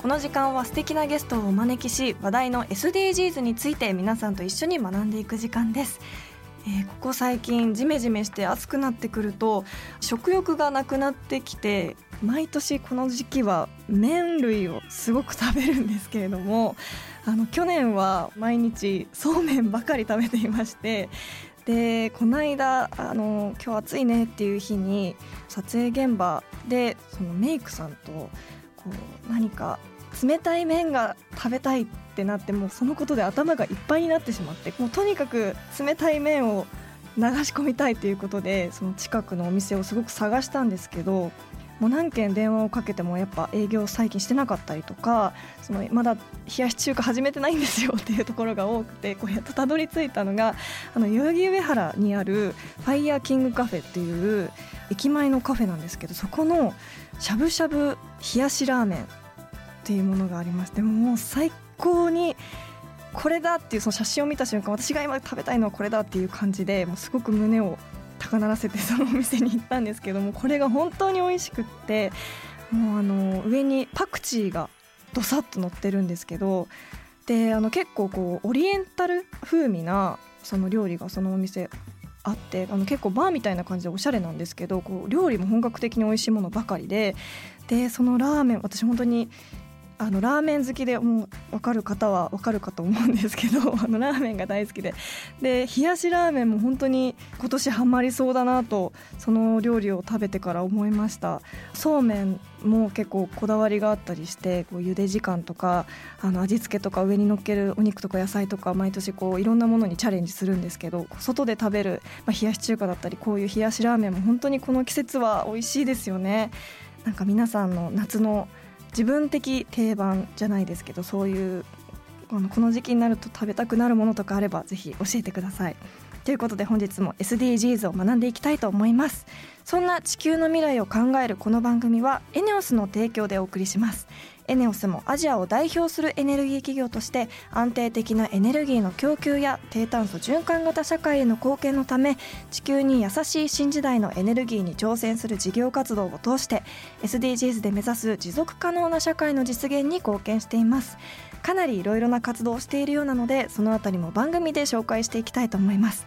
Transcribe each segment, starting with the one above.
この時間は素敵なゲストをお招きし話題の SDGs について皆さんと一緒に学んでいく時間です。えーここ最近ジメジメして暑くなってくると食欲がなくなってきて毎年この時期は麺類をすごく食べるんですけれどもあの去年は毎日そうめんばかり食べていましてでこの間あの今日暑いねっていう日に撮影現場でそのメイクさんとこう何か冷たい麺が食べたいってなってもうそのことで頭がいっぱいになってしまってもうとにかく冷たい麺を流し込みたいということでその近くのお店をすごく探したんですけどもう何件電話をかけてもやっぱ営業最近してなかったりとかそのまだ冷やし中華始めてないんですよっていうところが多くてこうやっとたどり着いたのがあの代々木上原にあるファイヤーキングカフェっていう駅前のカフェなんですけどそこのしゃぶしゃぶ冷やしラーメンっていうものがありましてもう最高にこれだっていうその写真を見た瞬間私が今食べたいのはこれだっていう感じでもうすごく胸を高鳴らせてそのお店に行ったんですけどもこれが本当に美味しくってもうあの上にパクチーがどさっと乗ってるんですけどであの結構こうオリエンタル風味なその料理がそのお店あってあの結構バーみたいな感じでおしゃれなんですけどこう料理も本格的に美味しいものばかりででそのラーメン私本当にあのラーメン好きでもう分かる方は分かるかと思うんですけど あのラーメンが大好きで。で冷やしラーメンも本当に今年ハマりそうだなとその料理を食べてから思いました。そうめんも結構こだわりがあったりしてこう茹で時間とかあの味付けとか上に乗っけるお肉とか野菜とか毎年こういろんなものにチャレンジするんですけど外で食べる、まあ、冷やし中華だったりこういう冷やしラーメンも本当にこの季節は美味しいですよね。なんか皆さんの夏の自分的定番じゃないですけどそういうあのこの時期になると食べたくなるものとかあればぜひ教えてください。ということで本日も SDGs を学んでいきたいと思いますそんな地球の未来を考えるこの番組はエネオスの提供でお送りしますエネオスもアジアを代表するエネルギー企業として安定的なエネルギーの供給や低炭素循環型社会への貢献のため地球に優しい新時代のエネルギーに挑戦する事業活動を通して SDGs で目指す持続可能な社会の実現に貢献しています。かなりいろいろな活動をしているようなのでそのあたりも番組で紹介していきたいと思います。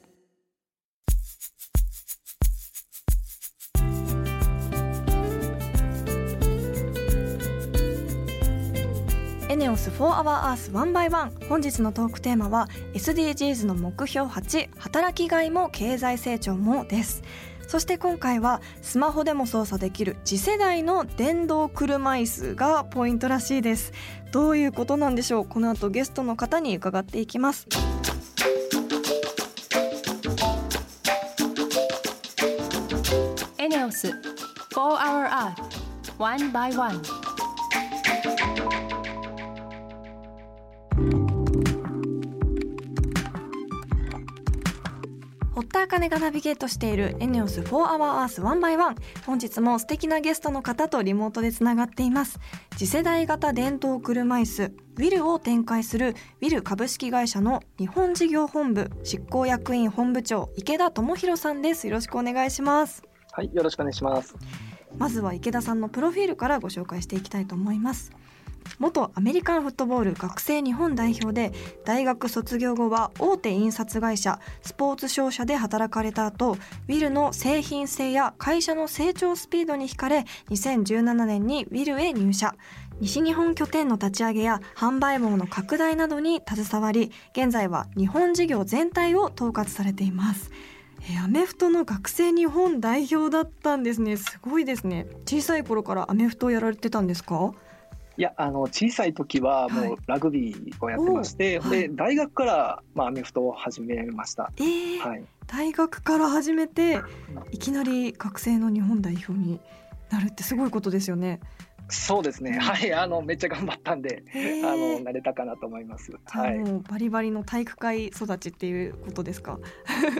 エネオス4 Hour Earth 1 by 1本日のトークテーマは SDGs の目標8働きがいも経済成長もです。そして今回はスマホでも操作できる次世代の電動車椅子がポイントらしいです。どういうことなんでしょう？この後ゲストの方に伺っていきます。エネオス4 Hour Earth One by One 堀田茜がナビゲートしているエネオス4 Hour Earth 1 by 1本日も素敵なゲストの方とリモートでつながっています。次世代型電動車椅子ウィルを展開するウィル株式会社の日本事業本部執行役員本部長池田智博さんです。よろしくお願いします。はい、よろしくお願いします。まずは池田さんのプロフィールからご紹介していきたいと思います元アメリカンフットボール学生日本代表で大学卒業後は大手印刷会社スポーツ商社で働かれた後ウィルの製品性や会社の成長スピードに惹かれ2017年にウィルへ入社。西日本拠点の立ち上げや販売網の拡大などに携わり現在は日本事業全体を統括されています。えアメフトの学生日本代表だったんですね。すごいですね。小さい頃からアメフトをやられてたんですか？いやあの小さい時はもうラグビーをやってまして、はい、で大学から、まあ、アメフトを始めました、えー、はい、大学から始めていきなり学生の日本代表になるってすごいことですよね。そうですね。はい、あのめっちゃ頑張ったんで、あの慣れたかなと思います。はい。バリバリの体育会育ちっていうことですか？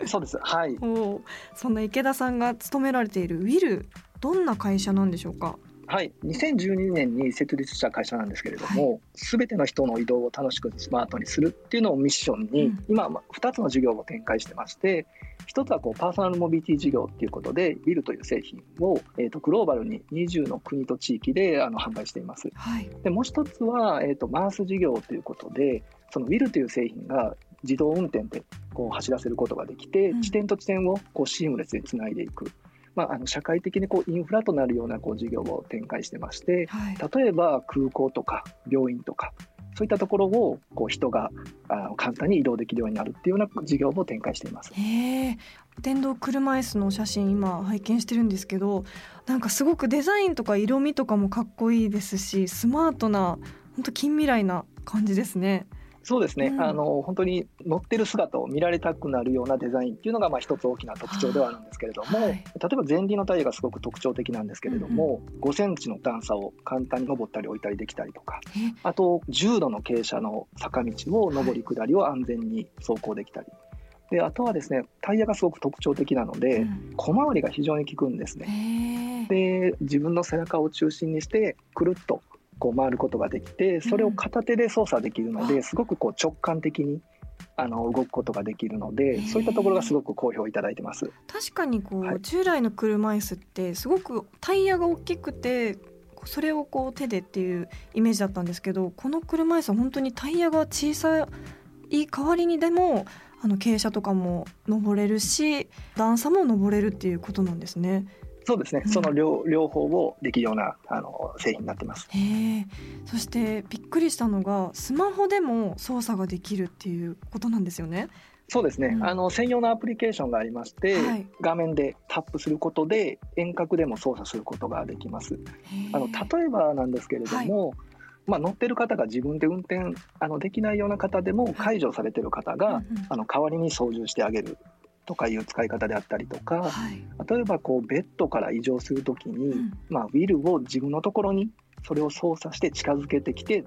そうです。はい。おそんな池田さんが勤められているウィル、どんな会社なんでしょうか？はい、2012年に設立した会社なんですけれども、す、べ、ての人の移動を楽しくスマートにするっていうのをミッションに、うん、今、2つの事業を展開してまして、1つはこうパーソナルモビリティ事業っていうことで、ビルという製品を、えー、とグローバルに20の国と地域であの販売しています。はい、でもう1つは、えー、とマース事業ということで、そのビルという製品が自動運転でこう走らせることができて、うん、地点と地点をこうシームレスにつないでいく。まあ、あの社会的にこうインフラとなるようなこう事業を展開してまして、はい、例えば空港とか病院とかそういったところをこう人があ簡単に移動できるようになるっていうような事業を展開しています。へ電動車椅子の写真今拝見してるんですけどなんかすごくデザインとか色味とかもかっこいいですしスマートな本当近未来な感じですね。そうですね、うん、あの本当に乗ってる姿を見られたくなるようなデザインっていうのがまあ一つ大きな特徴ではあるんですけれども、はい、例えば前輪のタイヤがすごく特徴的なんですけれども、うんうん、5センチの段差を簡単に登ったり置いたりできたりとかあと10度の傾斜の坂道を上り下りを安全に走行できたり。であとはですねタイヤがすごく特徴的なので、うん、小回りが非常に効くんですね。で自分の背中を中心にしてくるっとこう回ることができてそれを片手で操作できるので、すごくこう直感的にあの動くことができるのでそういったところがすごく好評いただいてます。確かにこう、はい、従来の車椅子ってすごくタイヤが大きくてそれをこう手でっていうイメージだったんですけどこの車椅子は本当にタイヤが小さい代わりにでもあの傾斜とかも登れるし段差も登れるっていうことなんですね。そうですね、うん、その両両方をできるようなあの製品になってます。へそしてびっくりしたのがスマホでも操作ができるっていうことなんですよね。そうですね、うん、あの専用のアプリケーションがありまして、はい、画面でタップすることで遠隔でも操作することができます。あの例えばなんですけれども、はい。まあ、乗ってる方が自分で運転あのできないような方でも解除されてる方が、はいあの代わりに操縦してあげるとかいう使い方であったりとか、はい、例えばこうベッドから移動するときに、うん、まあ、ウィルを自分のところにそれを操作して近づけてきて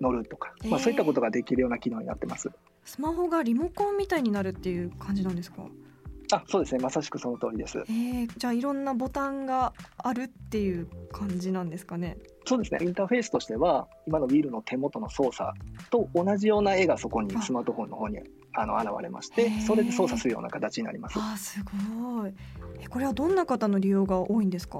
乗るとか、えー、まあ、そういったことができるような機能になってます。スマホがリモコンみたいになるっていう感じなんですか？あそうですね。まさしくその通りです、えー、じゃあいろんなボタンがあるっていう感じなんですかね？そうですね。インターフェースとしては今のウィルの手元の操作と同じような絵がそこにスマートフォンの方にあの現れましてそれで操作するような形になります。あすごい。えこれはどんな方の利用が多いんですか？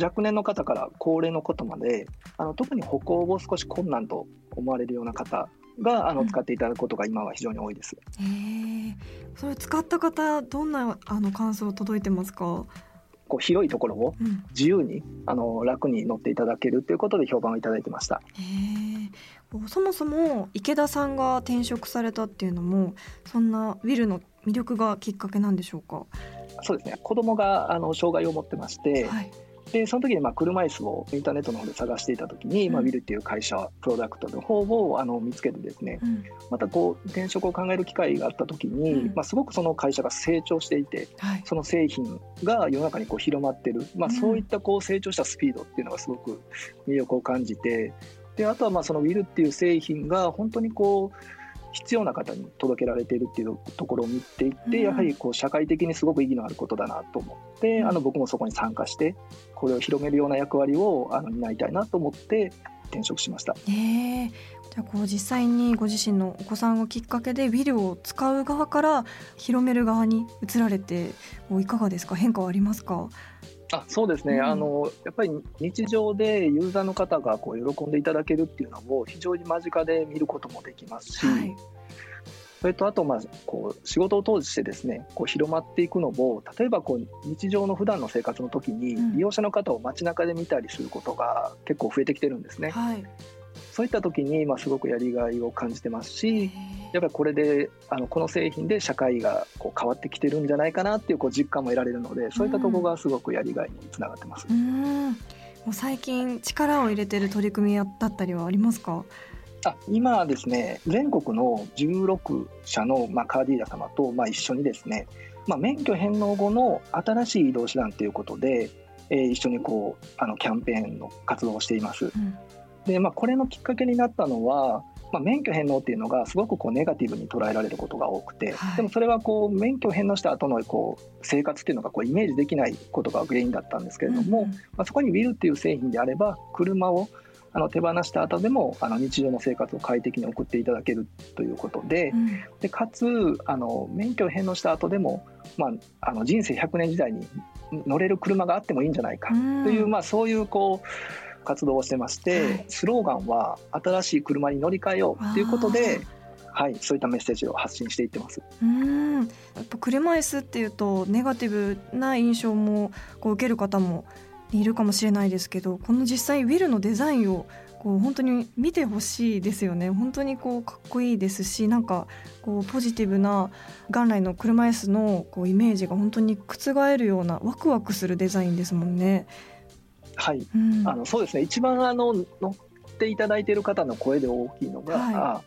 若年の方から高齢のことまであの特に歩行を少し困難と思われるような方があの使っていただくことが今は非常に多いです。うん、それ使った方どんなあの感想届いてますか？こう広いところを自由に、うん、あの楽に乗っていただけるということで評判をいただいてました。そもそも池田さんが転職されたっていうのもそんなウィルの魅力がきっかけなんでしょうか？そうですね。子供があの障害を持ってまして、はい、でその時にまあ車椅子をインターネットの方で探していた時に、うん、まあ、ウィルっていう会社プロダクトの方をあの見つけてですね、うん、またこう転職を考える機会があった時に、うん、まあ、すごくその会社が成長していて、はい、その製品が世の中にこう広まってる、まあ、そういったこう成長したスピードっていうのがすごく魅力を感じてであとはまあそのウィルっていう製品が本当にこう必要な方に届けられているっていうところを見ていって、やはりこう社会的にすごく意義のあることだなと思って、あの僕もそこに参加してこれを広めるような役割をあの担いたいなと思って転職しました。え。ー、じゃあこう実際にご自身のお子さんをきっかけでウィルを使う側から広める側に移られていかがですか？変化はありますか？あそうですね、うん、あのやっぱり日常でユーザーの方がこう喜んでいただけるっていうのを非常に間近で見ることもできますし、はい、それとあとまあこう仕事を通してですねこう広まっていくのも例えばこう日常の普段の生活の時に利用者の方を街中で見たりすることが結構増えてきてるんですね。はい、そういった時にまあすごくやりがいを感じてますしやっぱりこれであのこの製品で社会がこう変わってきてるんじゃないかなっていうこう実感も得られるのでそういったところがすごくやりがいにつながってます。うん。もう最近力を入れてる取り組みだったりはありますか？あ今ですね全国の16社の、まあ、カーディーラー様と、まあ、一緒にですね、まあ、免許返納後の新しい移動手段ということで、えー、一緒にこうあのキャンペーンの活動をしています。うん、でまあ、これのきっかけになったのは、まあ、免許返納っていうのがすごくこうネガティブに捉えられることが多くて、はい、でもそれはこう免許返納した後のこう生活っていうのがこうイメージできないことが原因だったんですけれども、うんうん、まあ、そこにウィルっていう製品であれば車をあの手放した後でもあの日常の生活を快適に送っていただけるということでうん、でかつあの免許を返納した後でも、まあ、あの人生100年時代に乗れる車があってもいいんじゃないかという、うん、まあ、そういうこう活動をしてまして、はい、スローガンは「新しい車に乗り換えよう」ということで。はい、そういったメッセージを発信していってます。うんやっぱ車椅子っていうとネガティブな印象もこう受ける方もいるかもしれないですけどこの実際ウィルのデザインをこう本当に見てほしいですよね本当にこうかっこいいですしなんかこうポジティブな元来の車椅子のこうイメージが本当に覆るようなワクワクするデザインですもんね。はい、うん、あのそうですね。一番あの乗っていただいている方の声で大きいのが、は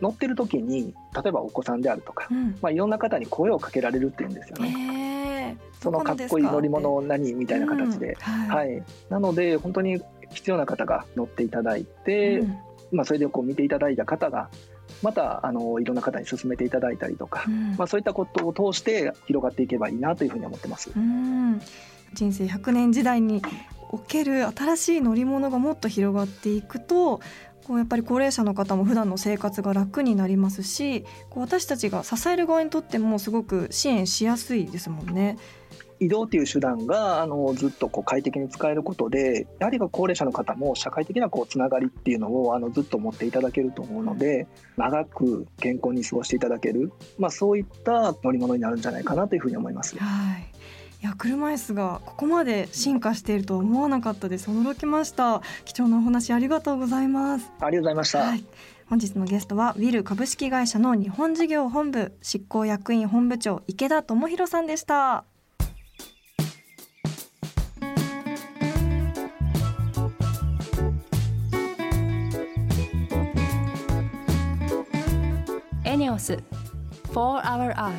い、乗ってる時に例えばお子さんであるとか、うん、まあ、いろんな方に声をかけられるっていうんですよね。そのかっこいい乗り物何？みたいな形で、うん。はい、はい、なので本当に必要な方が乗っていただいて、うん、まあ、それでこう見ていただいた方がまたあのいろんな方に勧めていただいたりとか、うん、まあ、そういったことを通して広がっていけばいいなというふうに思ってます。人生100年時代における新しい乗り物がもっと広がっていくとこうやっぱり高齢者の方も普段の生活が楽になりますしこう私たちが支える側にとってもすごく支援しやすいですもんね。移動という手段があのずっとこう快適に使えることでやはり高齢者の方も社会的なこうつながりっていうのをあのずっと持っていただけると思うので長く健康に過ごしていただける、まあ、そういった乗り物になるんじゃないかなというふうに思います。はいいや車椅子がここまで進化しているとは思わなかったです。驚きました。貴重なお話ありがとうございます。ありがとうございました、はい、本日のゲストはウィル株式会社の日本事業本部執行役員本部長池田智博さんでした。ENEOS For Our Earth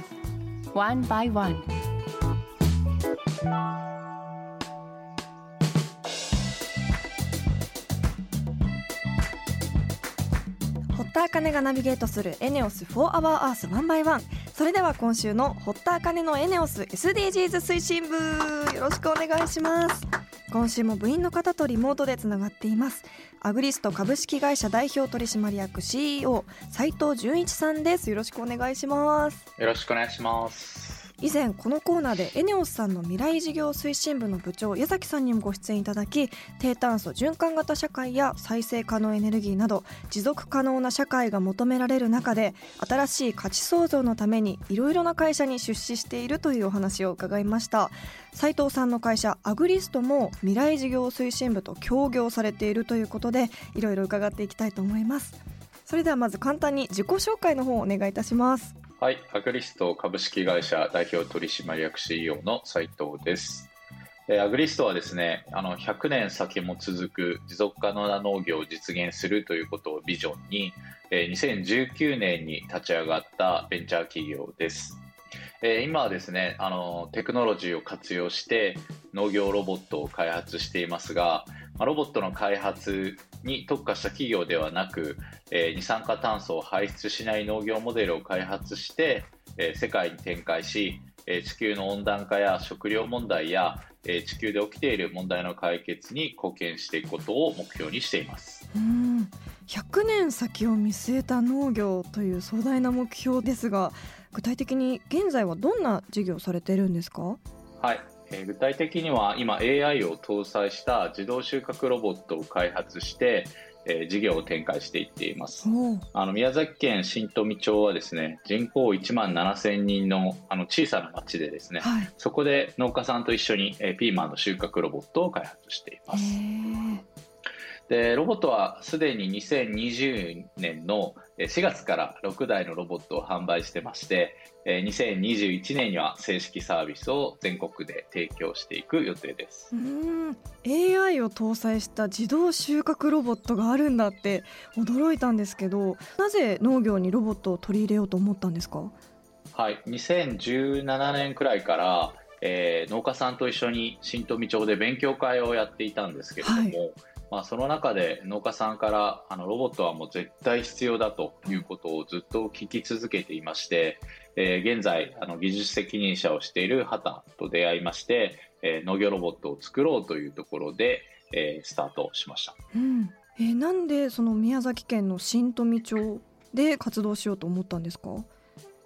One by One 堀田茜がナビゲートするエネオス4 Hour Earth 1 by 1それでは今週の堀田茜のエネオス SDGs 推進部よろしくお願いします。今週も部員の方とリモートでつながっています。アグリスト株式会社代表取締役 CEO 斉藤純一さんです。よろしくお願いします。よろしくお願いします。以前このコーナーでエネオスさんの未来事業推進部の部長矢崎さんにもご出演いただき低炭素循環型社会や再生可能エネルギーなど持続可能な社会が求められる中で新しい価値創造のためにいろいろな会社に出資しているというお話を伺いました。斉藤さんの会社アグリストも未来事業推進部と協業されているということでいろいろ伺っていきたいと思います。それではまず簡単に自己紹介の方をお願いいたします。はい、アグリスト株式会社代表取締役 CEO の斉藤です。アグリストはですね、あの100年先も続く持続可能な農業を実現するということをビジョンに、2019年に立ち上がったベンチャー企業です。え今はですねあのテクノロジーを活用して農業ロボットを開発していますがまロボットの開発に特化した企業ではなく、えー、二酸化炭素を排出しない農業モデルを開発して、えー、世界に展開し、え、地球の温暖化や食料問題や、え地球で起きている問題の解決に貢献していくことを目標にしています。うん。100年先を見据えた農業という壮大な目標ですが具体的に現在はどんな事業をされているんですか？はい。えー、具体的には今 AI を搭載した自動収穫ロボットを開発してえー、事業を展開していっています。あの宮崎県新富町はですね人口1万7000人のあの小さな町でですね、はい、そこで農家さんと一緒に、えー、ピーマンの収穫ロボットを開発していますでロボットはすでに2020年の4月から6台のロボットを販売してまして2021年には正式サービスを全国で提供していく予定です。うん。AI を搭載した自動収穫ロボットがあるんだって驚いたんですけどなぜ農業にロボットを取り入れようと思ったんですか？はい。2017年くらいからえー、農家さんと一緒に新富町で勉強会をやっていたんですけれども、はいまあ、その中で農家さんからあのロボットはもう絶対必要だということをずっと聞き続けていまして、えー、現在あの技術責任者をしている畑と出会いまして、えー、農業ロボットを作ろうというところで、えー、スタートしました、うん。えー、なんでその宮崎県の新富町で活動しようと思ったんですか、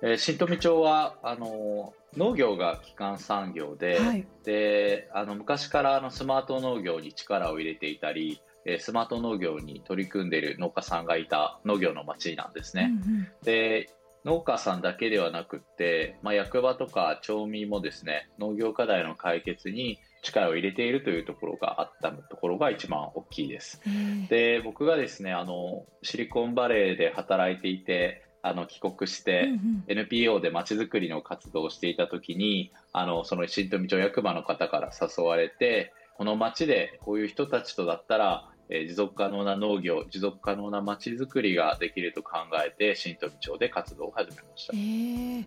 えー、新富町はあの農業が基幹産業ではい、であの昔からあのスマート農業に力を入れていたりスマート農業に取り組んでいる農家さんがいた農業の町なんですね。うんうん、で農家さんだけではなくて、まあ、役場とか町民もですね農業課題の解決に力を入れているというところがあったところが一番大きいです。で僕がですねあのシリコンバレーで働いていてあの帰国して、NPO でまちづくりの活動をしていた時にあのその新富町役場の方から誘われてこの町でこういう人たちとだったら、えー、持続可能な農業持続可能な町づくりができると考えて新富町で活動を始めました、えー、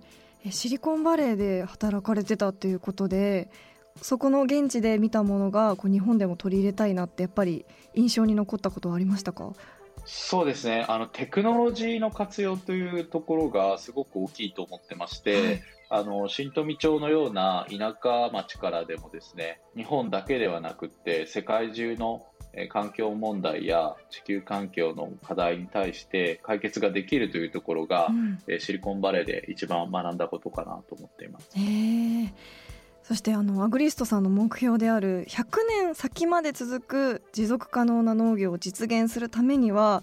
シリコンバレーで働かれてたということでそこの現地で見たものがこう日本でも取り入れたいなってやっぱり印象に残ったことはありましたか？そうですね。あのテクノロジーの活用というところがすごく大きいと思ってまして、はい、あの新富町のような田舎町からでもですね日本だけではなくって世界中の環境問題や地球環境の課題に対して解決ができるというところが、うん、シリコンバレーで一番学んだことかなと思っています。そしてあのアグリストさんの目標である100年先まで続く持続可能な農業を実現するためには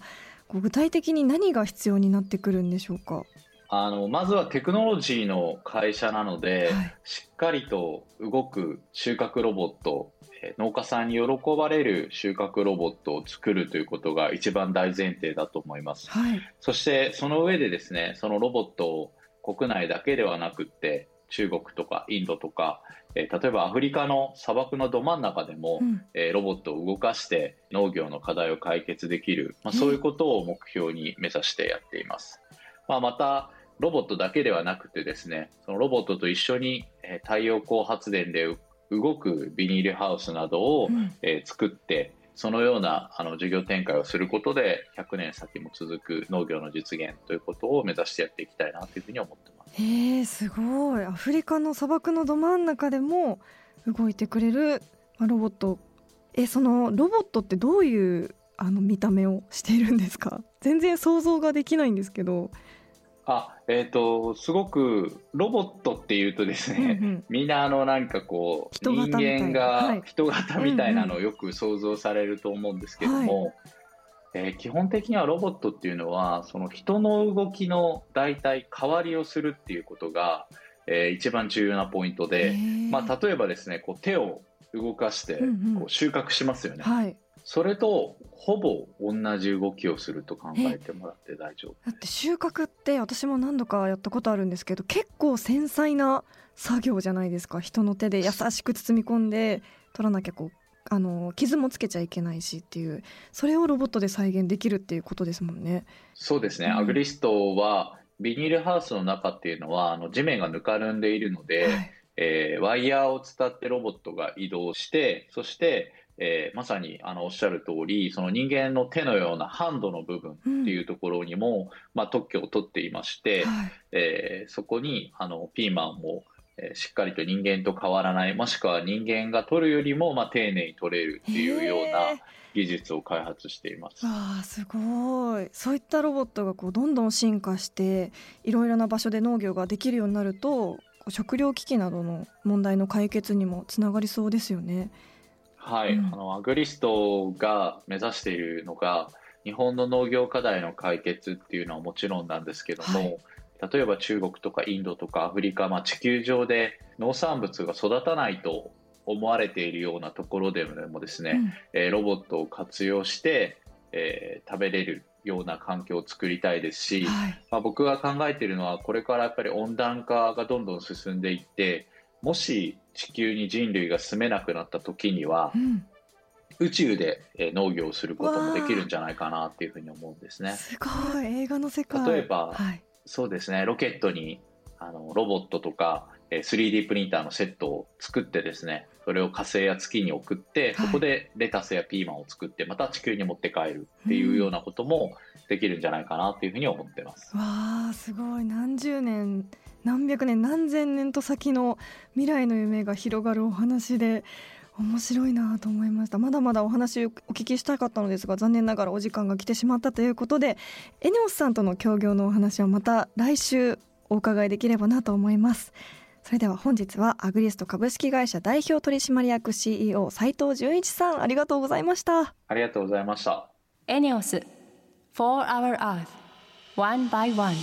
具体的に何が必要になってくるんでしょうか？あのまずはテクノロジーの会社なので、はい、しっかりと動く収穫ロボット農家さんに喜ばれる収穫ロボットを作るということが一番大前提だと思います、はい、そしてその上でですねそのロボットを国内だけではなくって中国とかインドとか、えー、例えばアフリカの砂漠のど真ん中でも、うん、えー、ロボットを動かして農業の課題を解決できる、まあ、そういうことを目標に目指してやっています。まあ、またロボットだけではなくてですねそのロボットと一緒に、えー、太陽光発電で動くビニールハウスなどを、うん、えー、作ってそのようなあの事業展開をすることで100年先も続く農業の実現ということを目指してやっていきたいなというふうに思ってます。へえすごい。アフリカの砂漠のど真ん中でも動いてくれるロボット。えそのロボットってどういうあの見た目をしているんですか？全然想像ができないんですけど。あえっ、ー、とすごくロボットっていうとですね、うんうん、みんなあのなんかこう人間が人型みたいなのをよく想像されると思うんですけども、はいえー、基本的にはロボットっていうのはその人の動きの大体代わりをするっていうことが、えー、一番重要なポイントで、まあ、例えばですねこう手を動かしてこう収穫しますよね、うんうんはい、それとほぼ同じ動きをすると考えてもらって大丈夫。だって収穫って私も何度かやったことあるんですけど結構繊細な作業じゃないですか。人の手で優しく包み込んで取らなきゃこうあの傷もつけちゃいけないしっていうそれをロボットで再現できるっていうことですもんね。そうですね、うん、アグリストはビニールハウスの中っていうのはあの地面がぬかるんでいるので、はい、えー、ワイヤーを伝ってロボットが移動してそして、えー、まさにあのおっしゃる通りその人間の手のようなハンドの部分っていうところにも、うん、まあ、特許を取っていまして、はい、えー、そこにあのピーマンをえしっかりと人間と変わらないもしくは人間が取るよりもまあ丁寧に取れるっていうような技術を開発しています。あすごい。そういったロボットがこうどんどん進化していろいろな場所で農業ができるようになると食糧危機などの問題の解決にもつながりそうですよね。はい、うん、あのアグリストが目指しているのが日本の農業課題の解決っていうのはもちろんなんですけども、はい、例えば中国とかインドとかアフリカ、まあ、地球上で農産物が育たないと思われているようなところでもですね、うん、えー、ロボットを活用して、えー、食べれるような環境を作りたいですし、はい、まあ、僕が考えているのはこれからやっぱり温暖化がどんどん進んでいってもし地球に人類が住めなくなった時には、うん、宇宙で農業をすることもできるんじゃないかなっていうふうに思うんですね。すごい。映画の世界。例えば、はい、そうですね。ロケットにあのロボットとか 3D プリンターのセットを作ってですねそれを火星や月に送って、そこでレタスやピーマンを作ってまた地球に持って帰るっていうようなこともできるんじゃないかなっていうふうに思ってます。うん、わあすごい。何十年何百年何千年と先の未来の夢が広がるお話で面白いなと思いました。まだまだお話お聞きしたかったのですが残念ながらお時間が来てしまったということでエネオスさんとの協業のお話はまた来週お伺いできればなと思います。それでは本日はアグリスト株式会社代表取締役 CEO 斉藤純一さんありがとうございました。ありがとうございました。エネオス For Our Earth One by One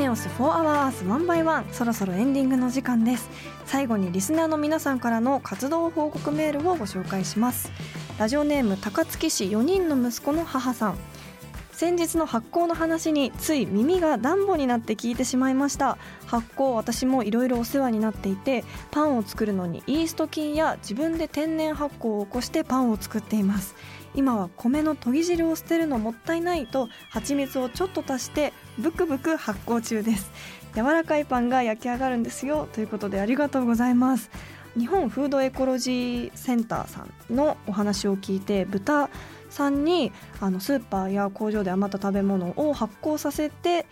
ネオス4 Hour Earth 1 by 1そろそろエンディングの時間です。最後にリスナーの皆さんからの活動報告メールをご紹介します。ラジオネーム高槻市4人の息子の母さん。先日の発酵の話につい耳がダンボになって聞いてしまいました。発酵私もいろいろお世話になっていてパンを作るのにイースト菌や自分で天然発酵を起こしてパンを作っています。今は米の研ぎ汁を捨てるのもったいないと蜂蜜をちょっと足してブクブク発酵中です。柔らかいパンが焼き上がるんですよ。ということでありがとうございます。日本フードエコロジーセンターさんのお話を聞いて豚さんにあのスーパーや工場で余った食べ物を発酵させて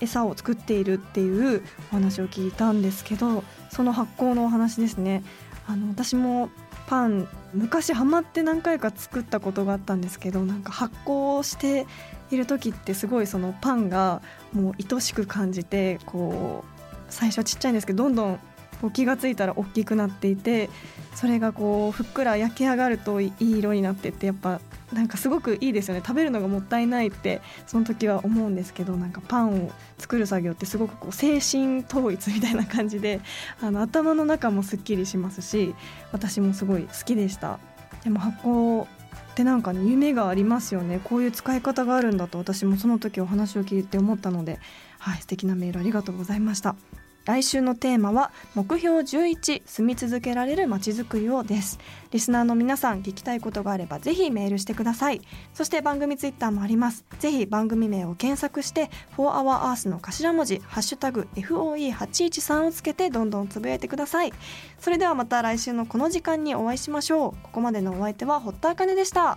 餌を作っているっていうお話を聞いたんですけどその発酵のお話ですね。あの私もパン昔ハマって何回か作ったことがあったんですけどなんか発酵している時ってすごいそのパンがもう愛しく感じてこう最初はちっちゃいんですけどどんどんこう気が付いたら大きくなっていてそれがこうふっくら焼き上がるといい色になってってやっぱなんかすごくいいですよね。食べるのがもったいないってその時は思うんですけどなんかパンを作る作業ってすごくこう精神統一みたいな感じであの頭の中もすっきりしますし私もすごい好きでした。でも発酵ってなんかね夢がありますよね。こういう使い方があるんだと私もその時お話を聞いて思ったのではい素敵なメールありがとうございました。来週のテーマは目標11住み続けられるまちづくりをです。リスナーの皆さん聞きたいことがあればぜひメールしてください。そして番組ツイッターもあります。ぜひ番組名を検索して4 Hour Earth の頭文字ハッシュタグ FOE813 をつけてどんどんつぶやいてください。それではまた来週のこの時間にお会いしましょう。ここまでのお相手は堀田茜でした。